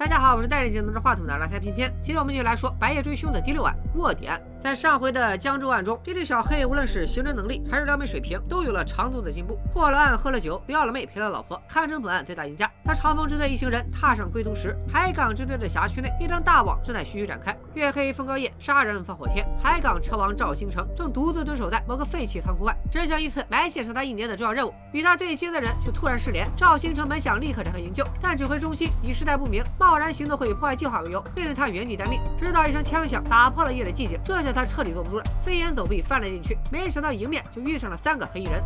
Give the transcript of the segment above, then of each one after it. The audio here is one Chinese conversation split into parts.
大家好，我是戴眼镜拿着话筒的拉塞偏偏。今天我们继续来说《白夜追凶》的第六案卧底案。在上回的江州案中，这对小黑无论是刑侦能力还是撩妹水平，都有了长足的进步。破了案，喝了酒，撩了妹，陪了老婆，堪称本案最大赢家。当长风支队一行人踏上归途时，海港支队的辖区内一张大网正在徐徐展开。月黑风高夜，杀人放火天，海港车王赵星成正独自蹲守在某个废弃仓库外，执行一次埋线长达一年的重要任务。与他对接的人却突然失联。赵星成本想立刻展开营救，但指挥中心以时态不明。冒贸然行动会破坏计划为由，命令他原地待命。直到一声枪响打破了夜的寂静，这下他彻底坐不住了，飞檐走壁翻了进去。没想到迎面就遇上了三个黑衣人。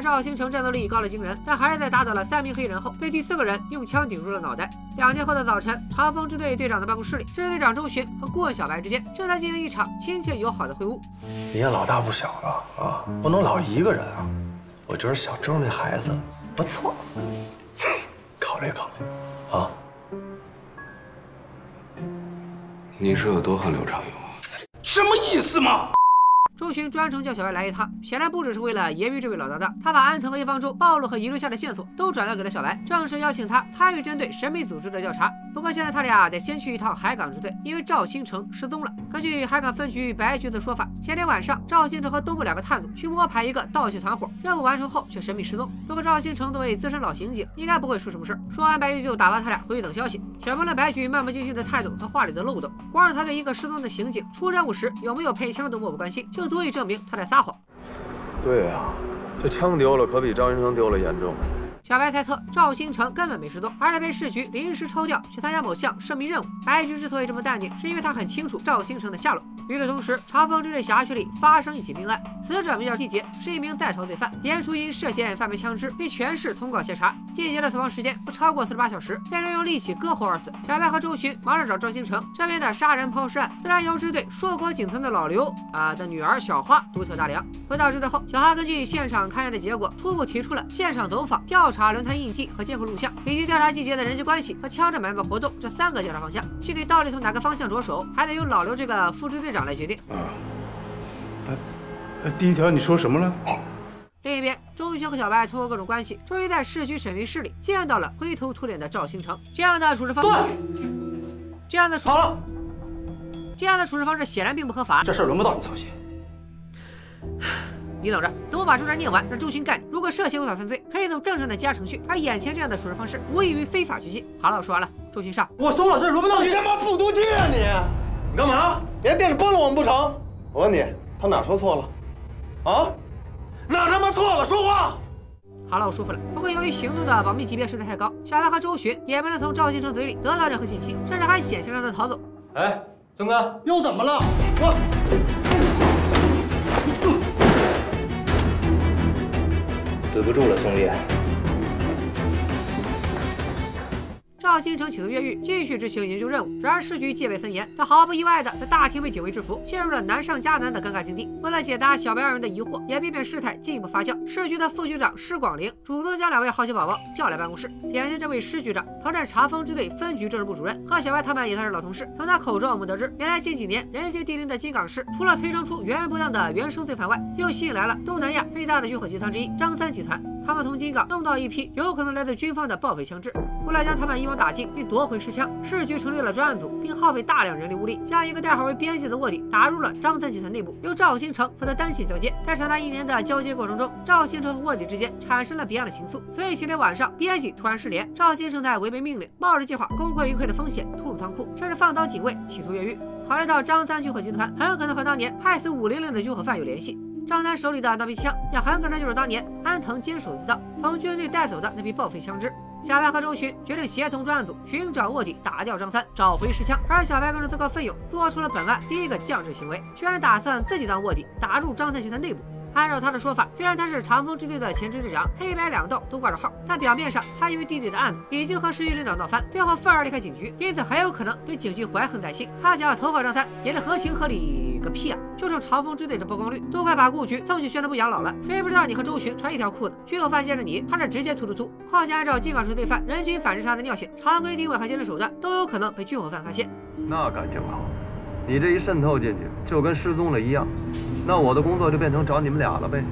赵星城战斗力高了惊人，但还是在打倒了三名黑人后，被第四个人用枪顶住了脑袋。两天后的早晨，长风支队队长的办公室里，支队长周巡和顾问小白之间正在进行一场亲切友好的会晤。你也老大不小了啊，不能老一个人啊。我觉得小周那孩子不错，考虑考虑啊。你是有多恨刘长勇？什么意思嘛？周巡专程叫小白来一趟，显然不只是为了揶揄这位老大大。他把安藤和叶方舟暴露和遗留下的线索都转交给了小白，正式邀请他参与针对神秘组织的调查。不过现在他俩得先去一趟海港支队，因为赵星成失踪了。根据海港分局白局的说法，前天晚上赵星成和东部两个探子去摸排一个盗窃团伙，任务完成后却神秘失踪。不过赵星成作为资深老刑警，应该不会出什么事儿。说完，白局就打发他俩回去等消息。选完了白局漫不经心的态度和话里的漏洞，光是他对一个失踪的刑警出任务时有没有配枪都漠不关心，就足以证明他在。撒谎，对呀，这枪丢了可比张云生丢了严重。小白猜测赵星成根本没失踪，而是被市局临时抽调去参加某项涉密任务。白局之所以这么淡定，是因为他很清楚赵星成的下落。与此同时，长风支队辖区里发生一起命案，死者名叫季杰，是一名在逃罪犯。年初因涉嫌贩卖枪支被全市通告协查。季杰的死亡时间不超过四十八小时，被人用利器割喉而死。小白和周巡忙着找赵星成，这边的杀人抛尸案自然由支队硕果仅存的老刘啊的女儿小花独挑大梁。回到支队后，小花根据现场勘验的结果，初步提出了现场走访调查。查轮胎印记和监控录像，以及调查季节的人际关系和枪支买卖活动这三个调查方向，具体到底从哪个方向着手，还得由老刘这个副支队长来决定。啊，呃，第一条你说什么了？另一边，周玉轩和小白通过各种关系，终于在市局审讯室里见到了灰头土脸的赵星成。这样的处置方式，这样的处好了，这样的处置方式显然并不合法。这事轮不到你操心。你等着，等我把这段念完，让周巡干你。如果涉嫌违法犯罪，可以走正常的羁押程序，而眼前这样的处置方式，无异于非法拘禁。好了，我说完了，周巡上。我收了，这轮不到你。你他妈复读机啊你！你干嘛？你还惦着崩了我们不成？我问你，他哪说错了？啊？哪他妈错了？说话！好了，我舒服了。不过由于行动的保密级别实在太高，小兰和周巡也没能从赵先生嘴里得到任何信息，甚至还险些让他逃走。哎，曾哥，又怎么了？我。对不住了，兄弟。赵星成企图越狱，继续执行营救任务。然而市局戒备森严，他毫不意外的在大厅被警卫制服，陷入了难上加难的尴尬境地。为了解答小白二人的疑惑，也避免事态进一步发酵，市局的副局长施广陵主动将两位好奇宝宝叫来办公室。眼前这位施局长曾任查封支队分局政治部主任，和小白他们也算是老同事。从他口中我们得知，原来近几年人杰地灵的金港市，除了催生出源源不断的原生罪犯外，又吸引来了东南亚最大的军火集团之一张三集团。他们从金港弄到一批有可能来自军方的报废枪支，为了将他们一网打尽并夺回尸枪，市局成立了专案组，并耗费大量人力物力，将一个代号为编辑的卧底打入了张三集团内部，由赵星成负责单线交接。在长达一年的交接过程中，赵星成和卧底之间产生了别样的情愫，所以前天晚上编辑突然失联，赵星成在违背命令，冒着计划功亏一篑的风险突入仓库，甚至放倒警卫企图越狱。考虑到张三军火集团很可能和当年害死五零零的军火贩有联系。张三手里的那批枪，也很可能就是当年安藤坚守自盗从军队带走的那批报废枪支。小白和周巡决定协同专案组寻找卧底，打掉张三，找回石枪。而小白更是自告奋勇，做出了本案第一个降智行为，居然打算自己当卧底，打入张三集团内部。按照他的说法，虽然他是长风支队的前支队长，黑白两道都挂着号，但表面上他因为弟弟的案子已经和市局领导闹翻，最后愤而离开警局，因此很有可能对警局怀恨在心。他想要投靠张三，也是合情合理个屁啊！就冲长风支队这曝光率，都快把顾局送去宣传部养老了。谁不知道你和周巡穿一条裤子，军火犯见着你，他这直接突突突。况且按照进港水罪犯人均反侦查的尿性，常规定位和监视手段都有可能被军火犯发现。那感情好，你这一渗透进去，就跟失踪了一样。那我的工作就变成找你们俩了呗。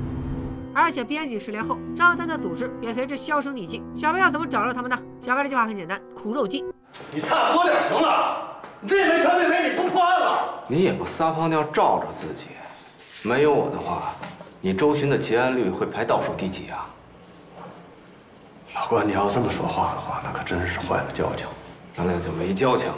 而且编辑失联后，张三的组织也随之销声匿迹。小白要怎么找着他们呢？小白的计划很简单，苦肉计。你差不多点行了，你这回传对没你不破案了。你也不撒泡尿照照自己，没有我的话，你周巡的结案率会排倒数第几啊？老关，你要这么说话的话，那可真是坏了交情。咱俩就没交情。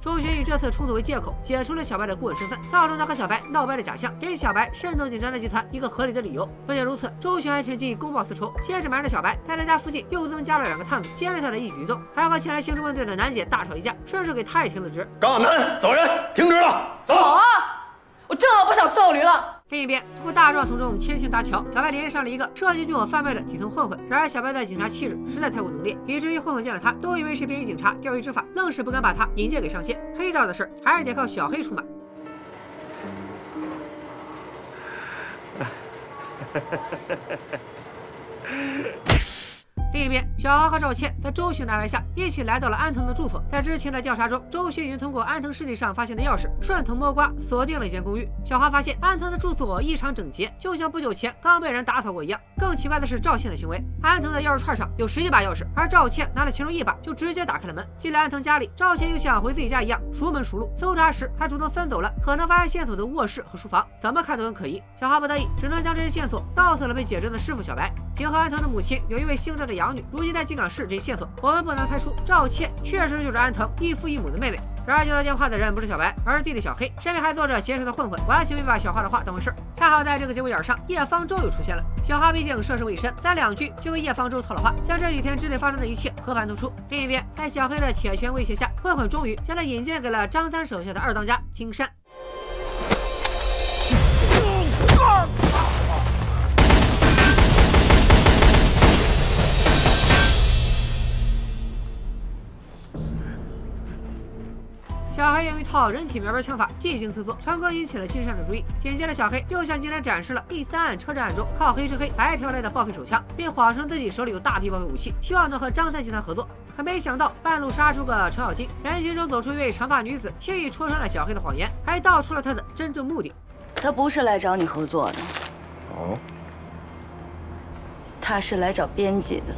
周旋以这次冲突为借口，解除了小白的顾问身份，造成他和小白闹掰的假象，给小白渗透进张家集团一个合理的理由。不仅如此，周旋还趁机公报私仇，先是瞒着小白，在他家附近又增加了两个探子，监视他的一举一动，还和前来兴师问罪的楠姐大吵一架，顺势给他也停了职。高亚楠，走人，停职了，走。好啊，我正好不想伺候驴了。另一边，通过大壮从中牵线搭桥，小白联系上了一个涉及军火贩卖的底层混混。然而，小白的警察气质实在太过浓烈，以至于混混见了他都以为是便衣警察，钓鱼执法，愣是不敢把他引荐给上线。黑道的事还是得靠小黑出马。另一边，小豪和赵倩在周巡的安排下，一起来到了安藤的住所。在之前的调查中，周巡已经通过安藤尸体上发现的钥匙，顺藤摸瓜锁定了一间公寓。小花发现安藤的住所异常整洁，就像不久前刚被人打扫过一样。更奇怪的是赵倩的行为，安藤的钥匙串上有十几把钥匙，而赵倩拿了其中一把就直接打开了门。进了安藤家里，赵倩又像回自己家一样熟门熟路，搜查时还主动分走了可能发现线索的卧室和书房，怎么看都很可疑。小花不得已，只能将这些线索告诉了被解职的师傅小白。结合安藤的母亲有一位姓赵的养女，如今在金港市这一线索，我们不难猜出赵倩确实就是安藤异父异母的妹妹。然而接到电话的人不是小白，而是弟弟小黑，身边还坐着娴熟的混混，完全没把小花的话当回事。恰好在这个节骨眼上，叶方舟又出现了。小花毕竟涉世未深，三两句就为叶方舟套了话，将这几天之内发生的一切和盘托出。另一边，在小黑的铁拳威胁下，混混终于将他引荐给了张三手下的二当家金山。小黑用一套人体描边枪法技惊四座，成功引起了金山的注意。紧接着，小黑又向金山展示了第三案车站案中靠黑吃黑白嫖来的报废手枪，并谎称自己手里有大批报废武器，希望能和张三集团合作。可没想到，半路杀出个程咬金，人群中走出一位长发女子，轻易戳穿了小黑的谎言，还道出了他的真正目的。他不是来找你合作的，哦，他是来找编辑的。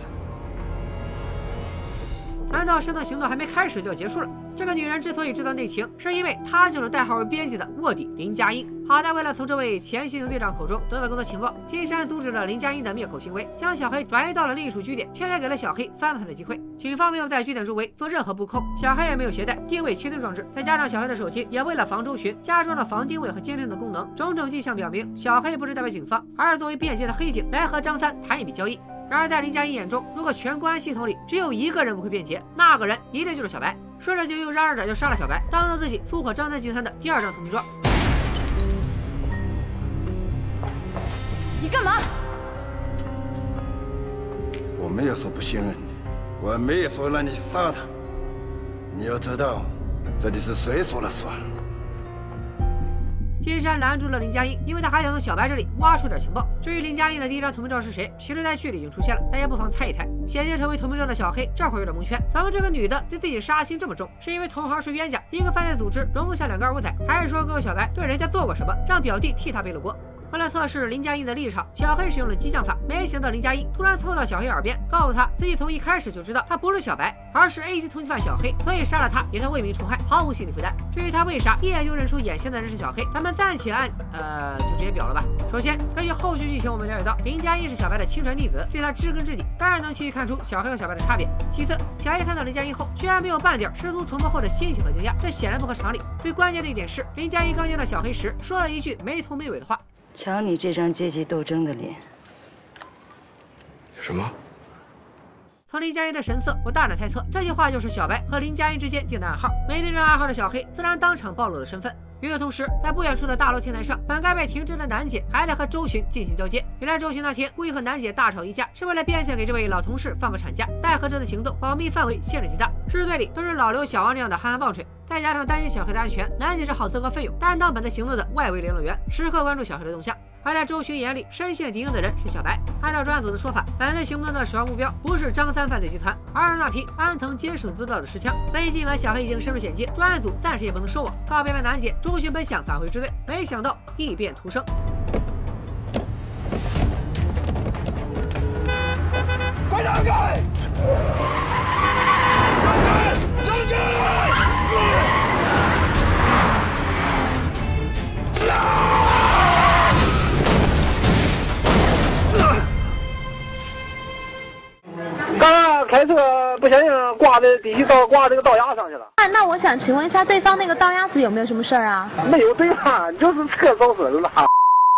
难道这段行动还没开始就要结束了？这个女人之所以知道内情，是因为她就是代号为编辑的卧底林佳音。好在为了从这位前刑警队长口中得到更多情报，金山阻止了林佳音的灭口行为，将小黑转移到了另一处据点，却也给了小黑翻盘的机会。警方没有在据点周围做任何布控，小黑也没有携带定位窃听装置，再加上小黑的手机也为了防周巡加装了防定位和监听的功能，种种迹象表明，小黑不是代表警方，而是作为便捷的黑警来和张三谈一笔交易。然而，在林佳音眼中，如果全公安系统里只有一个人不会辩解，那个人一定就是小白。说着就又嚷嚷着要杀了小白，当做自己出火张三集团的第二张投名状。你干嘛？我没有说不信任你，我没有说让你去杀他。你要知道，这里是谁说了算。金山拦住了林佳音，因为他还想从小白这里挖出点情报。至于林佳音的第一张投名状是谁，其实在剧里已经出现了，大家不妨猜一猜。险些成为投名状的小黑这会儿有点蒙圈，咱们这个女的对自己杀心这么重，是因为同行是冤家，一个犯罪组织容不下两个二五仔，还是说哥哥小白对人家做过什么，让表弟替他背了锅？为了测试林佳音的立场，小黑使用了激将法。没想到林佳音突然凑到小黑耳边，告诉他自己从一开始就知道他不是小白，而是 A 级通缉犯小黑，所以杀了他也算为民除害，毫无心理负担。至于他为啥一眼就认出眼前的人是小黑，咱们暂且按呃就直接表了吧。首先，根据后续剧情我们了解到，林佳音是小白的亲传弟子，对他知根知底，当然能轻易看出小黑和小白的差别。其次，小黑看到林佳音后，居然没有半点失足重逢后的欣喜和惊讶，这显然不合常理。最关键的一点是，林佳音刚见到小黑时说了一句没头没尾的话。瞧你这张阶级斗争的脸，什么？从林佳音的神色，我大胆猜测，这句话就是小白和林佳音之间定的暗号。没对上暗号的小黑，自然当场暴露了身份。与此同时，在不远处的大楼天台上，本该被停职的楠姐还在和周巡进行交接。原来周巡那天故意和楠姐大吵一架，是为了变相给这位老同事放个产假。奈何这次行动保密范围限制极大，支队里都是老刘、小王这样的憨憨棒槌，再加上担心小黑的安全，南姐只好自告奋勇担当本次行动的外围联络员，时刻关注小黑的动向。而在周巡眼里，深陷敌营的人是小白。按照专案组的说法，本次行动的首要目标不是张三犯罪集团，而是那批安藤接手自盗的尸枪。所以尽管小黑已经深入险境，专案组暂时也不能收网。告别了南姐，周巡本想返回支队，没想到异变突生。快让开！刚刚开车不小心挂在底下道挂这个道牙上去了。那那我想请问一下，对方那个道牙子有没有什么事儿啊？没有对方，就是车受损了。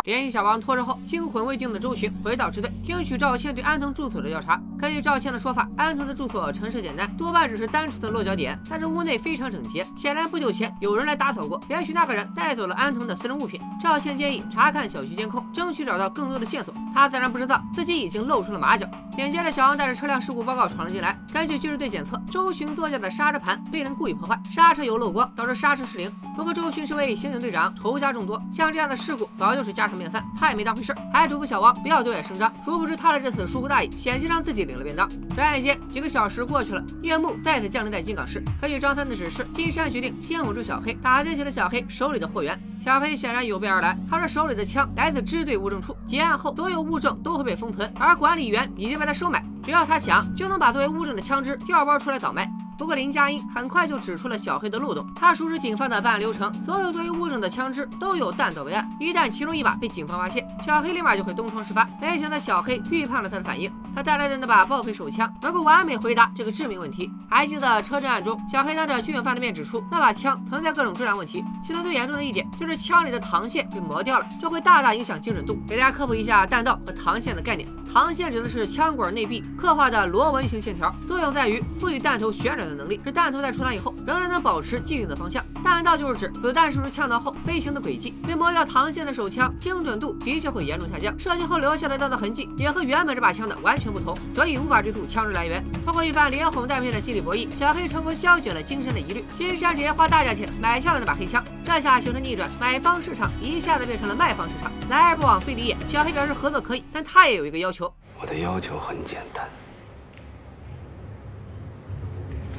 联系小王拖车后，惊魂未定的周巡回到支队，听取赵倩对安藤住所的调查。根据赵倩的说法，安藤的住所陈设简单，多半只是单纯的落脚点，但是屋内非常整洁，显然不久前有人来打扫过。也许那个人带走了安藤的私人物品。赵倩建议查看小区监控，争取找到更多的线索。他自然不知道自己已经露出了马脚。紧接着，小王带着车辆事故报告闯了进来。根据技术队检测，周巡座驾的刹车盘被人故意破坏，刹车油漏光，导致刹车失灵。不过周巡是位刑警队长，仇家众多，像这样的事故早就是家常便饭，他也没当回事，还嘱咐小王不要对外声张。殊不知他的这次疏忽大意，险些让自己领了便当。转眼间几个小时过去了，夜幕再次降临在金港市。根据张三的指示，金山决定先稳住小黑，打听起了小黑手里的货源。小黑显然有备而来，他说手里的枪来自支队物证处，结案后所有物证都会被封存，而管理员已经被他收买，只要他想，就能把作为物证的枪支调包出来倒卖。不过林佳音很快就指出了小黑的漏洞，他熟知警方的办案流程，所有作为物证的枪支都有弹道备案，一旦其中一把被警方发现，小黑立马就会东窗事发。没想到小黑预判了他的反应，他带来的那把报废手枪能够完美回答这个致命问题。还记得车震案中，小黑当着军犯的面指出那把枪存在各种质量问题，其中最严重的一点就是枪里的膛线被磨掉了，这会大大影响精准度。给大家科普一下弹道和膛线的概念，膛线指的是枪管内壁刻画的螺纹形线条，作用在于赋予弹头旋转的能力，使弹头在出膛以后仍然能保持既定的方向。弹道就是指子弹射出枪膛后飞行的轨迹。被磨掉膛线的手枪精准度的确会严重下降，射击后留下的弹道痕迹也和原本这把枪的完全不同，所以无法追溯枪支来源。通过一番连哄带骗的心理博弈，小黑成功消解了金山的疑虑。金山直接花大价钱买下了那把黑枪，这下形成逆转，买方市场一下子变成了卖方市场。来而不往非礼也。小黑表示合作。可以，但他也有一个要求。我的要求很简单，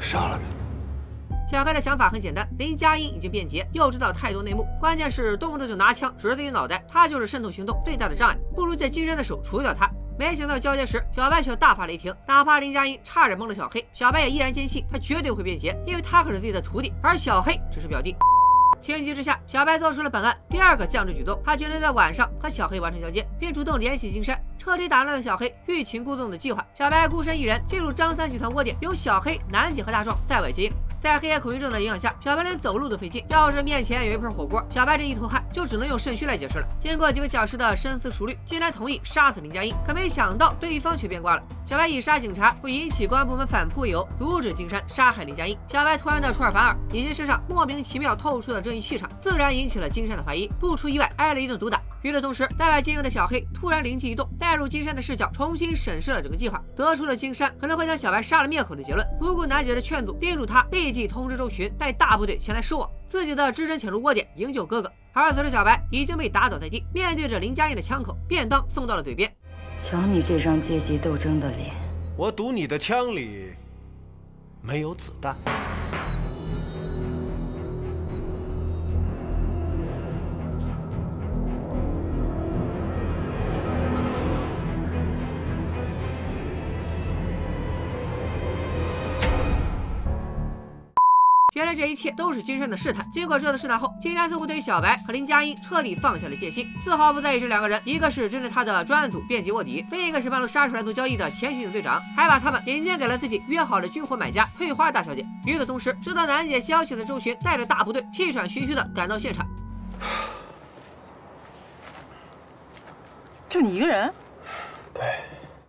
杀了他。小黑的想法很简单，林佳音已经变节，又知道太多内幕，关键是动不动就拿枪指着自己脑袋，他就是渗透行动最大的障碍，不如借金山的手除掉他。没想到交接时，小白却大发雷霆，哪怕林佳音差点蒙了小黑，小白也依然坚信他绝对会变节，因为他可是自己的徒弟，而小黑只是表弟。情急之下，小白做出了本案第二个降智举动，他决定在晚上和小黑完成交接，并主动联系金山，彻底打乱了小黑欲擒故纵的计划。小白孤身一人进入张三集团窝点，由小黑、南姐和大壮在外接应。在黑夜恐惧症的影响下，小白连走路都费劲。要是面前有一盆火锅，小白这一头汗就只能用肾虚来解释了。经过几个小时的深思熟虑，金山同意杀死林佳音，可没想到对方却变卦了。小白以杀警察会引起公安部门反扑为由，阻止金山杀害林佳音。小白突然的出尔反尔，以及身上莫名其妙透出的正义气场，自然引起了金山的怀疑。不出意外，挨了一顿毒打。与此同时，在外经营的小黑突然灵机一动，带入金山的视角，重新审视了整个计划，得出了金山可能会将小白杀了灭口的结论。不顾楠姐的劝阻，叮嘱他立即通知周巡，带大部队前来收网，自己的只身潜入窝点营救哥哥。而此时，小白已经被打倒在地，面对着林佳音的枪口，便当送到了嘴边。瞧你这张阶级斗争的脸，我赌你的枪里没有子弹。这一切都是金山的试探。经过这次试探后，金山似乎对于小白和林佳音彻底放下了戒心，丝毫不在意这两个人。一个是针对他的专案组遍及卧底，另一个是半路杀出来做交易的前刑警队长，还把他们引荐给了自己约好的军火买家翠花大小姐。与此同时，知道南姐消息的周巡带着大部队气喘吁吁的赶到现场。就你一个人？对。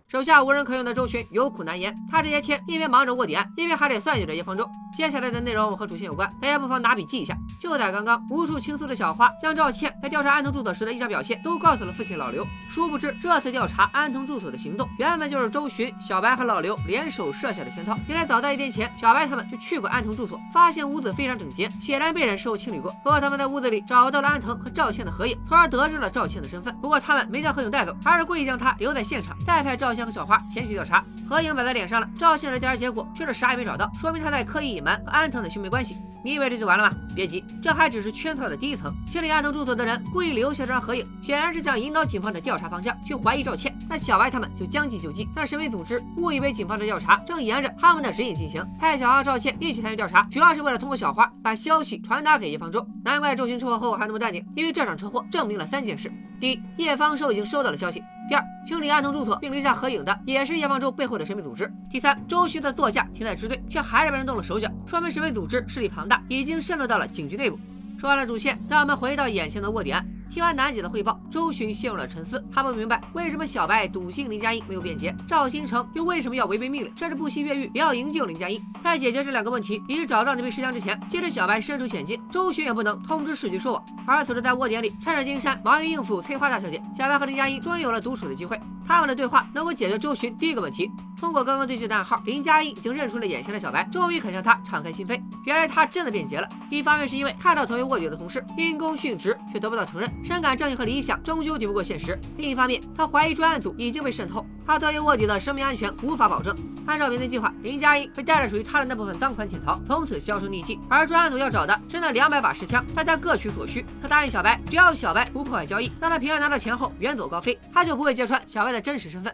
手下无人可用的周巡有苦难言，他这些天一边忙着卧底案，一边还得算计着叶方舟。接下来的内容和主线有关，大家不妨拿笔记一下。就在刚刚，无数倾诉的小花将赵倩在调查安藤住所时的异常表现都告诉了父亲老刘。殊不知，这次调查安藤住所的行动，原本就是周寻、小白和老刘联手设下的圈套。原来早在一天前，小白他们就去过安藤住所，发现屋子非常整洁，显然被人事后清理过。不过他们在屋子里找到了安藤和赵倩的合影，从而得知了赵倩的身份。不过他们没将合影带走，而是故意将她留在现场，再派赵倩和小花前去调查。合影摆在脸上了，赵倩的调查结果却是啥也没找到，说明她在刻意隐瞒和安藤的兄妹关系。你以为这就完了吗？别急，这还只是圈套的第一层。清理安藤住所的人故意留下这张合影，显然是想引导警方的调查方向，去怀疑赵倩。那小白他们就将计就计，让神秘组织误以为警方的调查正沿着他们的指引进行，派小花、赵倩一起参与调查，主要是为了通过小花把消息传达给叶方舟。难怪周寻车祸后还那么淡定，因为这场车祸证明了三件事：第一，叶方舟已经收到了消息。第二，清理案头住所并留下合影的也是叶方舟背后的神秘组织。第三，周旭的座驾停在支队，却还是被人动了手脚，说明神秘组织势力庞大，已经渗入到了警局内部。说完了主线，让我们回到眼前的卧底案。听完楠姐的汇报，周巡陷入了沉思。他不明白为什么小白笃信林佳音没有变节，赵新成又为什么要违背命令，甚至不惜越狱也要营救林佳音。在解决这两个问题以及找到那枚尸僵之前，即使小白身处险境，周巡也不能通知市局说谎。而此时在窝点里，趁着金山忙于应付翠花大小姐，小白和林佳音终于有了独处的机会。他们的对话能够解决周寻第一个问题。通过刚刚对峙的暗号，林佳音已经认出了眼前的小白，终于肯向他敞开心扉。原来他真的变节了。一方面是因为看到同为卧底的同事因公殉职，却得不到承认，深感正义和理想终究抵不过现实；另一方面，他怀疑专案组已经被渗透，他作为卧底的生命安全无法保证。按照原定计划，林佳音会带着属于他的那部分赃款潜逃，从此销声匿迹。而专案组要找的是那两百把实枪，大家各取所需。他答应小白，只要小白不破坏交易，让他平安拿到钱后远走高飞，他就不会揭穿小白的真实身份。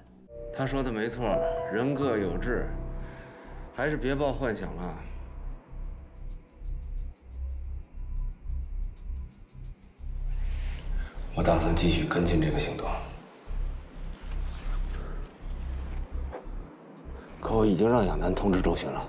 他说的没错，人各有志，还是别抱幻想了。我打算继续跟进这个行动，可我已经让亚楠通知周巡了。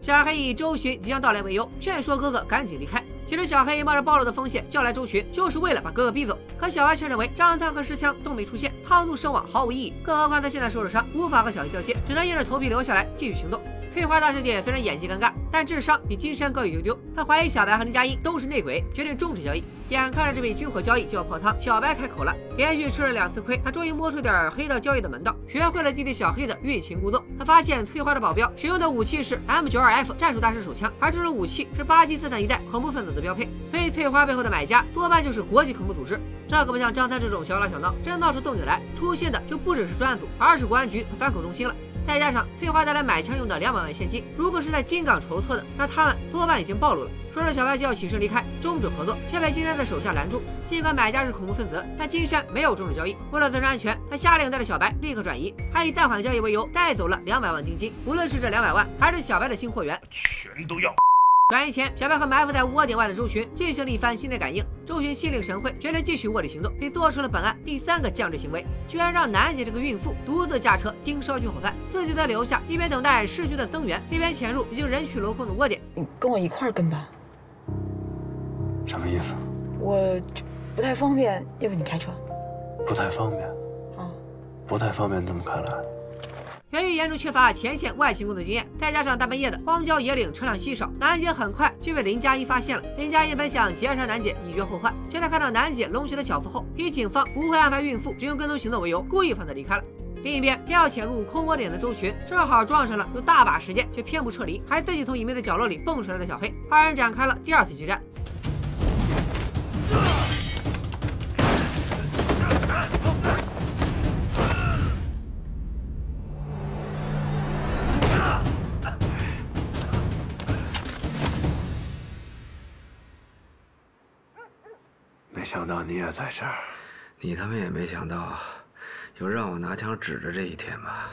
小黑以周巡即将到来为由，劝说哥哥赶紧离开。其实小黑冒着暴露的风险叫来周群，就是为了把哥哥逼走。可小白却认为张三和石枪都没出现，仓促身亡毫无意义。更何况他现在受了伤，无法和小黑交接，只能硬着头皮留下来继续行动。翠花大小姐虽然演技尴尬，但智商比金山高一丢丢。她怀疑小白和林佳音都是内鬼，决定终止交易。眼看着这笔军火交易就要泡汤，小白开口了。连续吃了两次亏，他终于摸出点黑道交易的门道，学会了弟弟小黑的欲擒故纵。他发现翠花的保镖使用的武器是 M92F 战术大师手枪，而这种武器是巴基斯坦一带恐怖分子的标配。所以翠花背后的买家多半就是国际恐怖组织。这可不像张三这种小打小闹，真闹出动静来，出现的就不只是专案组，而是公安局和反恐中心了。再加上翠花带来买枪用的两百万现金，如果是在金港筹措的，那他们多半已经暴露了。说着，小白就要起身离开，终止合作，却被金山的手下拦住。尽管买家是恐怖分子，但金山没有终止交易。为了自身安全，他下令带着小白立刻转移，还以暂缓交易为由带走了两百万定金。无论是这两百万，还是小白的新货源，全都要。转移前，小白和埋伏在窝点外的周巡进行了一番心电感应。周巡心领神会，决定继续卧底行动，并做出了本案第三个降智行为，居然让楠姐这个孕妇独自驾车盯梢军火贩，自己则留下，一边等待市局的增援，一边潜入已经人去楼空的窝点。你跟我一块儿跟吧。什么意思？我不太方便，要不你开车？不太方便。啊，不太方便，这么看来。由于严重缺乏前线外勤工作经验，再加上大半夜的荒郊野岭车辆稀少，楠姐很快就被林佳音发现了。林佳音本想劫杀楠姐以绝后患，却在看到楠姐隆起了小腹后，以警方不会安排孕妇只用跟踪行动为由，故意放她离开了。另一边，偏要潜入空窝点的周寻，正好撞上了有大把时间却偏不撤离，还自己从隐秘的角落里蹦出来的小黑，二人展开了第二次激战。你也在这儿，你他妈也没想到有让我拿枪指着这一天吧？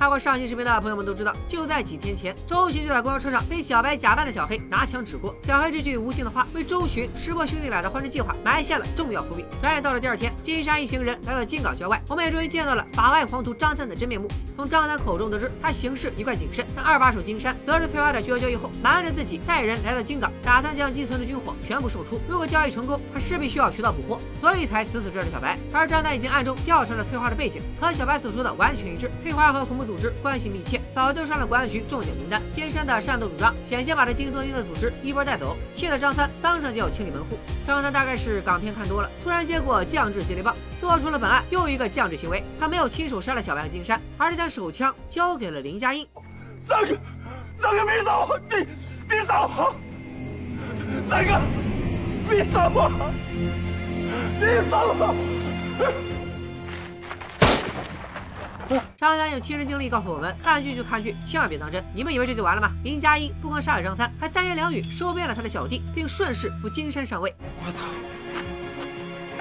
看过上期视频的朋友们都知道，就在几天前，周寻就在公交车上被小白假扮的小黑拿枪指过。小黑这句无心的话，为周寻识破兄弟俩的换人计划埋下了重要伏笔。转眼到了第二天，金山一行人来到金港郊外，我们也终于见到了法外狂徒张三的真面目。从张三口中得知，他行事一贯谨慎，但二把手金山得知翠花的巨额交易后，瞒着自己带人来到金港，打算将寄存的军火全部售出。如果交易成功，他势必需要渠道补货，所以才死死追着小白。而张三已经暗中调查了翠花的背景，和小白所说的完全一致。翠花和恐怖组织关系密切，早就上了公安局重点名单。金山的擅斗主张险些把这惊多丁的组织一波带走，气得张三当场就要清理门户。张三大概是港片看多了，突然接过降智接力棒，做出了本案又一个降智行为。他没有亲手杀了小白和金山，而是将手枪交给了林佳音。三哥，三哥别走，别别走，三哥别走，别走。张三有亲身经历告诉我们：看剧就看剧，千万别当真。你们以为这就完了吗？林佳音不光杀了张三，还三言两语收编了他的小弟，并顺势扶金山上位。我操，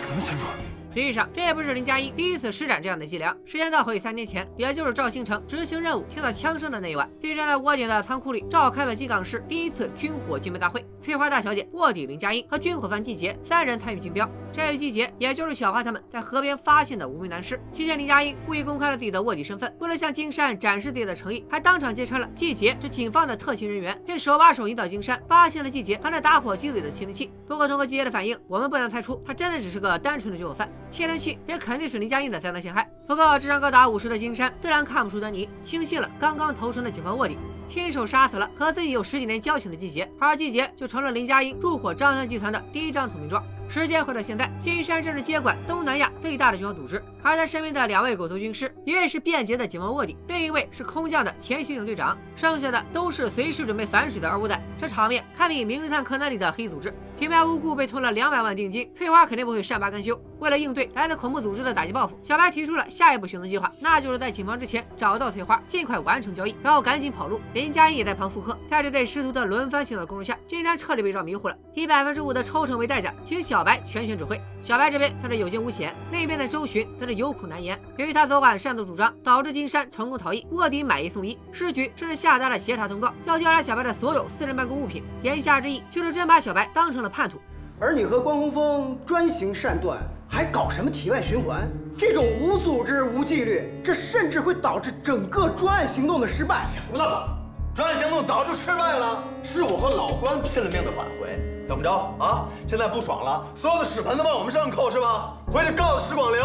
什么情况？实际上，这也不是林佳音第一次施展这样的伎俩。时间倒回三年前，也就是赵兴诚执行任务听到枪声的那一晚，金山在窝点的仓库里召开了金港市第一次军火竞标大会。翠花大小姐、卧底林佳音和军火贩季杰三人参与竞标。这一季杰，也就是小花他们在河边发现的无名男尸。期间，林佳音故意公开了自己的卧底身份，为了向金山展示自己的诚意，还当场揭穿了季杰是警方的特勤人员，并手把手引导金山发现了季杰藏在打火机里的窃听器。不过，通过季杰的反应，我们不难猜出，他真的只是个单纯的军火贩。窃听器也肯定是林佳音的灾难陷害。不过，智商高达五十的金山自然看不出端倪，轻信了刚刚投诚的警方卧底。亲手杀死了和自己有十几年交情的季杰，而季杰就成了林佳音入伙张三集团的第一张投名状。时间回到现在，金山正是接管东南亚最大的军火组织，而他身边的两位狗头军师，一位是便捷的警方卧底，另一位是空降的前刑警队长，剩下的都是随时准备反水的二五仔。这场面堪比《名侦探柯南》里的黑组织，平白无故被吞了两百万定金，翠花肯定不会善罢甘休。为了应对来自恐怖组织的打击报复，小白提出了下一步行动计划，那就是在警方之前找到翠花，尽快完成交易，然后赶紧跑路。林佳音也在旁附和。在这对师徒的轮番行的攻势下，金山彻底被绕迷糊了，以百分之五的抽成为代价，请小白全权指挥。小白这边算是有惊无险，那边的周巡则是有苦难言。由于他昨晚擅自主张，导致金山成功逃逸，卧底买一送一，市局甚至下达了协查通告，要调查小白的所有私人办公物品。言下之意就是真把小白当成了叛徒。而你和关洪峰专行善断，还搞什么体外循环？这种无组织、无纪律，这甚至会导致整个专案行动的失败。行了吧，专案行动早就失败了，是我和老关拼了命的挽回。怎么着啊？现在不爽了，所有的屎盆子往我们身上扣是吧？回去告诉石广陵，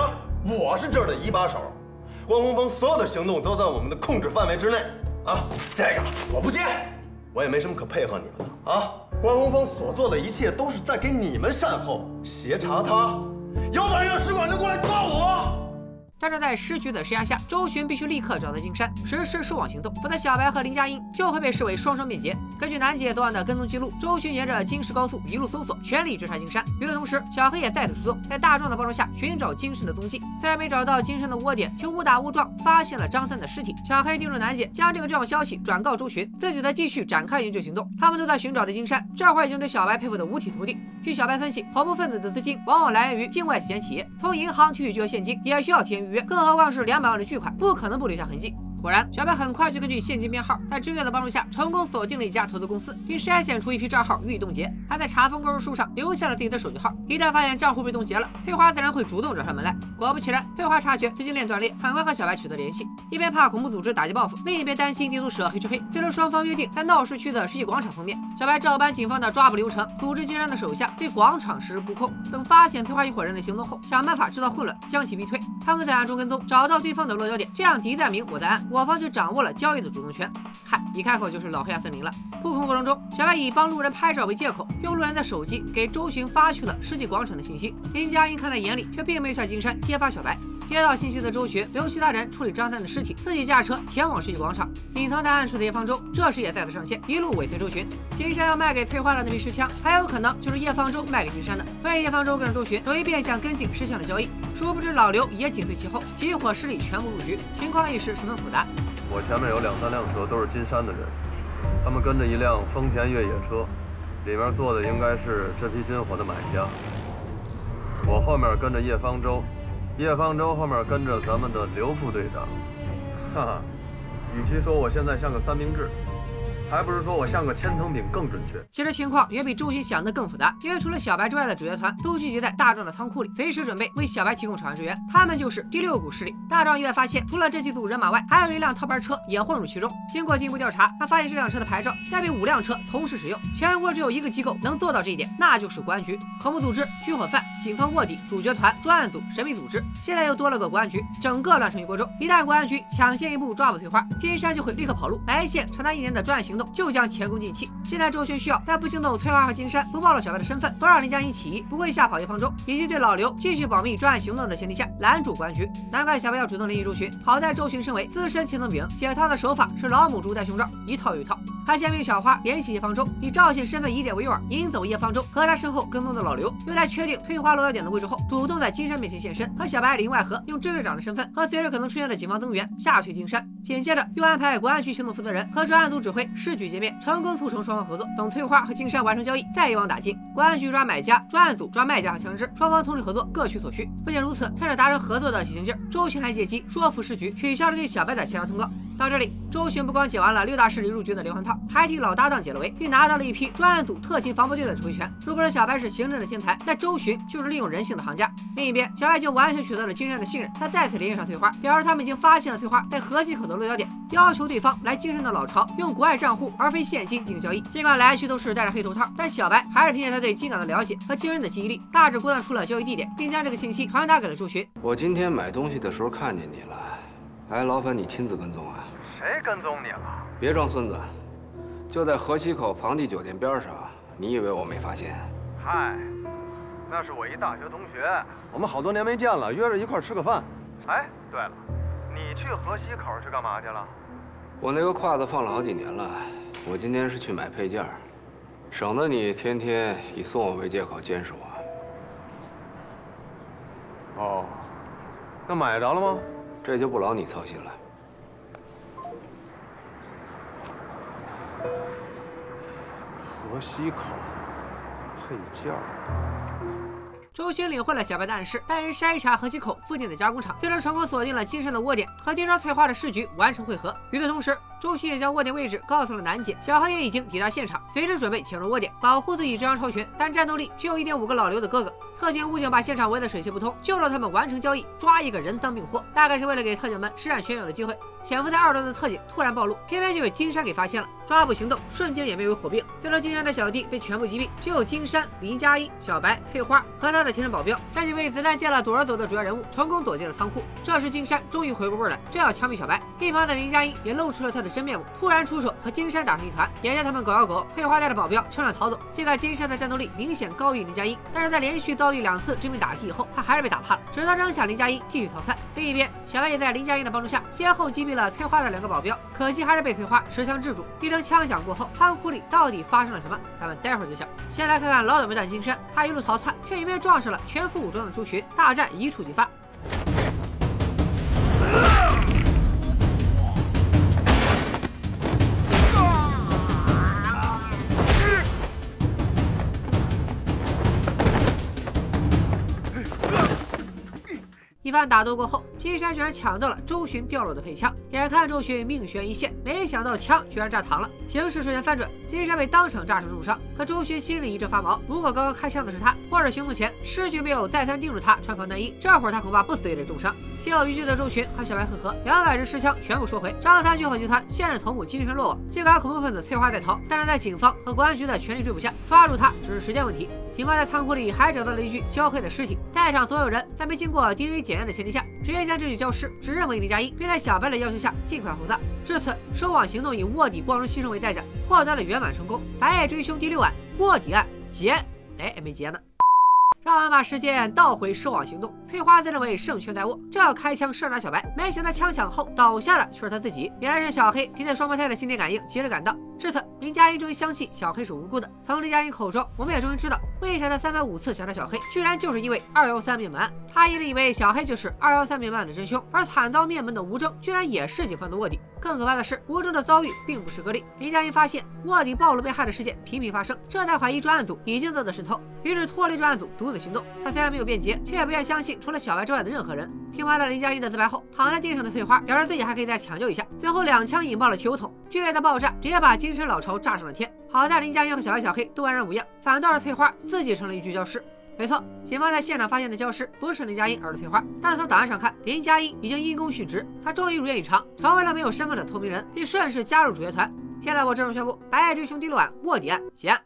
我是这儿的一把手，关洪峰所有的行动都在我们的控制范围之内啊。这个我不接，我也没什么可配合你们的啊。关洪峰所做的一切都是在给你们善后，协查他，有本事让石广陵过来抓我。但是在市局的施压下，周巡必须立刻找到金山，实施收网行动，否则小白和林佳音就会被视为双双变节。根据楠姐昨晚的跟踪记录，周巡沿着京石高速一路搜索，全力追查金山。与此同时，小黑也再度出动，在大壮的帮助下寻找金山的踪迹。虽然没找到金山的窝点，却误打误撞发现了张三的尸体。小黑叮嘱楠姐将这个重要消息转告周巡，自己则继续展开营救行动。他们都在寻找着金山，这会儿已经对小白佩服的五体投地。据小白分析，恐怖分子的资金往往来源于境外洗钱企业，从银行提取巨额现金也需要提前预更何况是两百万的巨款，不可能不留下痕迹。果然，小白很快就根据现金编号，在支队的帮助下，成功锁定了一家投资公司，并筛选出一批账号予以冻结，还在查封购入书上留下了自己的手机号。一旦发现账户被冻结了，翠花自然会主动找上门来。果不其然，翠花察觉资金链断裂，很快和小白取得联系，一边怕恐怖组织打击报复，另一边担心地图蛇黑吃黑。最终双方约定在闹市区的世纪广场碰面。小白照搬警方的抓捕流程，组织金山的手下对广场实施布控，等发现翠花一伙人的行动后，想办法制造混乱，将其逼退。他们在暗中跟踪，找到对方的落脚点，这样敌在明，我在暗，我方就掌握了。交易的主动权，嗨一开口就是老黑暗森林了。布控过程中，小白以帮路人拍照为借口，用路人的手机给周巡发去了世纪广场的信息。林佳音看在眼里，却并没有向金山揭发小白。接到信息的周巡留其他人处理张三的尸体，自己驾车前往世纪广场。隐藏在暗处的叶方舟这时也再次上线，一路尾随周巡。金山要卖给翠花的那批尸枪，还有可能就是叶方舟卖给金山的，所以叶方舟跟着周巡等于变相跟进尸枪的交易。殊不知老刘也紧随其后，几伙势力全部入局，情况一时十分复杂。我前面有两三辆车，都是金山的人，他们跟着一辆丰田越野车，里面坐的应该是这批金火的买家。我后面跟着叶方舟，叶方舟后面跟着咱们的刘副队长。哈哈，与其说我现在像个三明治，还不是说我像个千层饼更准确？其实情况远比周迅想的更复杂，因为除了小白之外的主角团都聚集在大壮的仓库里，随时准备为小白提供场上支援。他们就是第六股势力。大壮意外发现，除了这几组人马外，还有一辆套牌车也混入其中。经过进一步调查，他发现这辆车的牌照该被五辆车同时使用。全国只有一个机构能做到这一点，那就是公安局。恐怖组织、军火贩、警方卧底、主角团、专案组、神秘组织，现在又多了个公安局，整个乱成一锅粥。一旦公安局抢先一步抓捕翠花，金山就会立刻跑路。来线长达一年的专案行动就将前功尽弃。现在周迅需要在不惊动翠花和金山，不暴露小白的身份，不让林佳音起疑，不会吓跑叶方舟，以及对老刘继续保密专案行动的前提下拦住公安局。难怪小白要主动联系周迅。好在周迅身为资深千层饼，解套的手法是老母猪戴胸罩，一套又一套。他先命小花联系叶方舟，以赵信身份疑点为诱饵，引走叶方舟和他身后跟踪的老刘。又在确定翠花落脚点的位置后，主动在金山面前现身，和小白里应外合，用支队长的身份和随时可能出现的警方增援吓退金山。紧接着又安排公安局行动负责人和专案组指挥市局见面，成功促成双方合作。等翠花和金山完成交易，再一网打尽。公安局抓买家，专案组抓卖家和枪支，双方通力合作，各取所需。不仅如此，趁着达成合作的喜庆劲儿，周巡还借机说服市局取消了对小白的协商通告。到这里，周巡不光解完了六大势力入局的连环套，还替老搭档解了围，并拿到了一批专案组特勤防暴队的指挥权。如果说小白是行政的天才，那周巡就是利用人性的行家。另一边，小白已经完全取得了金山的信任，他再次联系上翠花，表示他们已经发现了翠花在河西口的落脚点，要求对方来金山的老巢用国外账户而非现金进行交易。尽管来去都是戴着黑头套，但小白还是凭借他对金港的了解和惊人的记忆力，大致估算出了交易地点，并将这个信息传达给了周迅。我今天买东西的时候看见你了，还劳烦你亲自跟踪啊。谁跟踪你了？别装孙子，就在河西口庞蒂酒店边上。你以为我没发现？嗨，那是我一大学同学，我们好多年没见了，约着一块吃个饭。哎，对了，你去河西口去干嘛去了？我那个胯子放了好几年了，我今天是去买配件，省得你天天以送我为借口监视我。哦，那买着了吗？这就不劳你操心了。河西口配件周星领会了小白的暗示，带人筛查河西口附近的加工厂，最终成功锁定了金山的窝点，和盯梢翠花的市局完成汇合。与此同时，周迅也将窝点位置告诉了楠姐，小黑也已经抵达现场，随时准备潜入窝点，保护自己这张超群但战斗力只有一点五个老刘的哥哥。特警武警把现场围得水泄不通，就让他们完成交易，抓一个人赃并获，大概是为了给特警们施展拳脚的机会。潜伏在二楼的特警突然暴露，偏偏就被金山给发现了，抓捕行动瞬间演变为火并。最终，金山的小弟被全部击毙，只有金山、林佳音、小白、翠花和他的贴身保镖这几位子弹见了躲而走的主要人物，成功躲进了仓库。这时，金山终于回过味来，正要枪毙小白，一旁的林佳音也露出了他的真面目，突然出手和金山打成一团。眼见他们狗咬狗，翠花带着保镖趁乱逃走。尽管金山的战斗力明显高于林佳音，但是在连续遭遇两次致命打击以后，他还是被打怕了，只得扔下林佳音继续逃窜。另一边，小白也在林佳音的帮助下，先后击毙了翠花的两个保镖，可惜还是被翠花持枪制住。一声枪响过后，仓库里到底发生了什么？咱们待会儿揭晓。先来看看老倒霉蛋金山，他一路逃窜，却迎面撞上了全副武装的猪群，大战一触即发。番打斗过后，金山居然抢到了周巡掉落的配枪。眼看周巡命悬一线，没想到枪居然炸膛了，形势瞬间翻转，金山被当场炸成重伤。可周巡心里一阵发毛，如果刚刚开枪的是他，或者行动前尸局没有再三叮嘱他穿防弹衣，这会儿他恐怕不死也得重伤。心有余悸的周巡和小白会合，两百支尸枪全部收回。张三军火集团现任头目金山落网，尽管恐怖分子翠花在逃，但是在警方和公安局的全力追捕下，抓住他只是时间问题。警方在仓库里还找到了一具焦黑的尸体，在场所有人在没经过 DNA 检验的前提下，直接将这具焦尸指认为林佳音，并在小白的要求下尽快火葬。至此，收网行动以卧底光荣牺牲为代价，获得了圆满成功。白夜追凶第六案卧底案结，哎，没结呢。让我们把时间倒回收网行动。翠花自认为胜券在握，正要开枪射杀小白，没想到枪响后倒下的却是他自己。原来是小黑凭借双胞胎的心电感应及时赶到。至此，林佳音终于相信小黑是无辜的。从林佳音口中，我们也终于知道为啥他三番五次想杀小黑，居然就是因为二幺三灭门案。他一直以为小黑就是二幺三灭门案的真凶，而惨遭灭门的吴征居然也是警方的卧底。更可怕的是，吴征的遭遇并不是个例。林佳音发现卧底暴露被害的事件频频发生，这才怀疑专案组已经遭到渗透，于是脱离专案组独自行动。他虽然没有辩解，却也不愿相信除了小白之外的任何人。听完了林佳音的自白后，躺在地上的翠花表示自己还可以再抢救一下。最后两枪引爆了汽油桶，剧烈的爆炸直接把金山老巢炸上了天。好在林佳音和小白、小黑都安然无恙，反倒是翠花自己成了一具焦尸。没错，警方在现场发现的焦尸不是林佳音，而是翠花。但是从档案上看，林佳音已经因公殉职，她终于如愿以偿，成为了没有身份的透明人，并顺势加入主角团。现在我郑重宣布，《白夜追凶》第六案卧底案结案。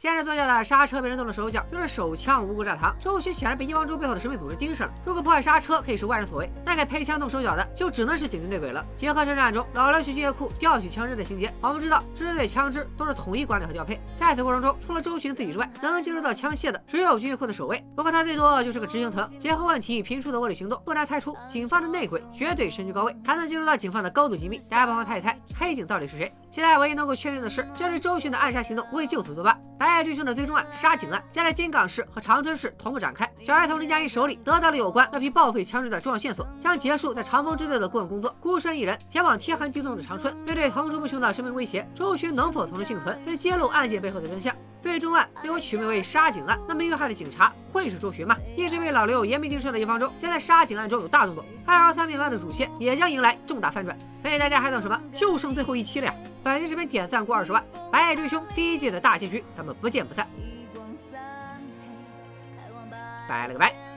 先是坐下的刹车被人动了手脚，又是手枪无辜炸膛，周迅显然被叶方舟背后的神秘组织盯上了。如果破坏刹车可以是万人所为，那给配枪动手脚的就只能是警局内鬼了。结合侦查案中老刘去军械库调取枪支的情节，我们知道支队枪支都是统一管理和调配。在此过程中，除了周迅自己之外，能接触到枪械的只有军械库的守卫。不过他最多就是个执行层。结合问题频出的卧底行动，不难猜出警方的内鬼绝对身居高位，还能进入到警方的高度机密。大家不妨猜一猜，黑警到底是谁？现在唯一能够确定的是，这对周迅的暗杀行动未就此作罢。白夜追凶的最终案。杀警案将在金港市和长春市同步展开。小白从林佳音手里得到了有关那批报废枪支的重要线索，将结束在长风支队的顾问工作，孤身一人前往天寒地冻的长春。面对层出不穷的生命威胁，周巡能否从中幸存，并揭露案件背后的真相？最终案被我取名为杀警案，那么遇害的警察会是周巡吗？一直被老刘严密盯梢的一方舟，将在杀警案中有大动作。二幺三命案的主线也将迎来重大翻转。所以大家还等什么？就剩最后一期了呀！本期视频点赞过二十万，《白夜追凶》第一季的大结局，咱们不见不散。拜了个拜。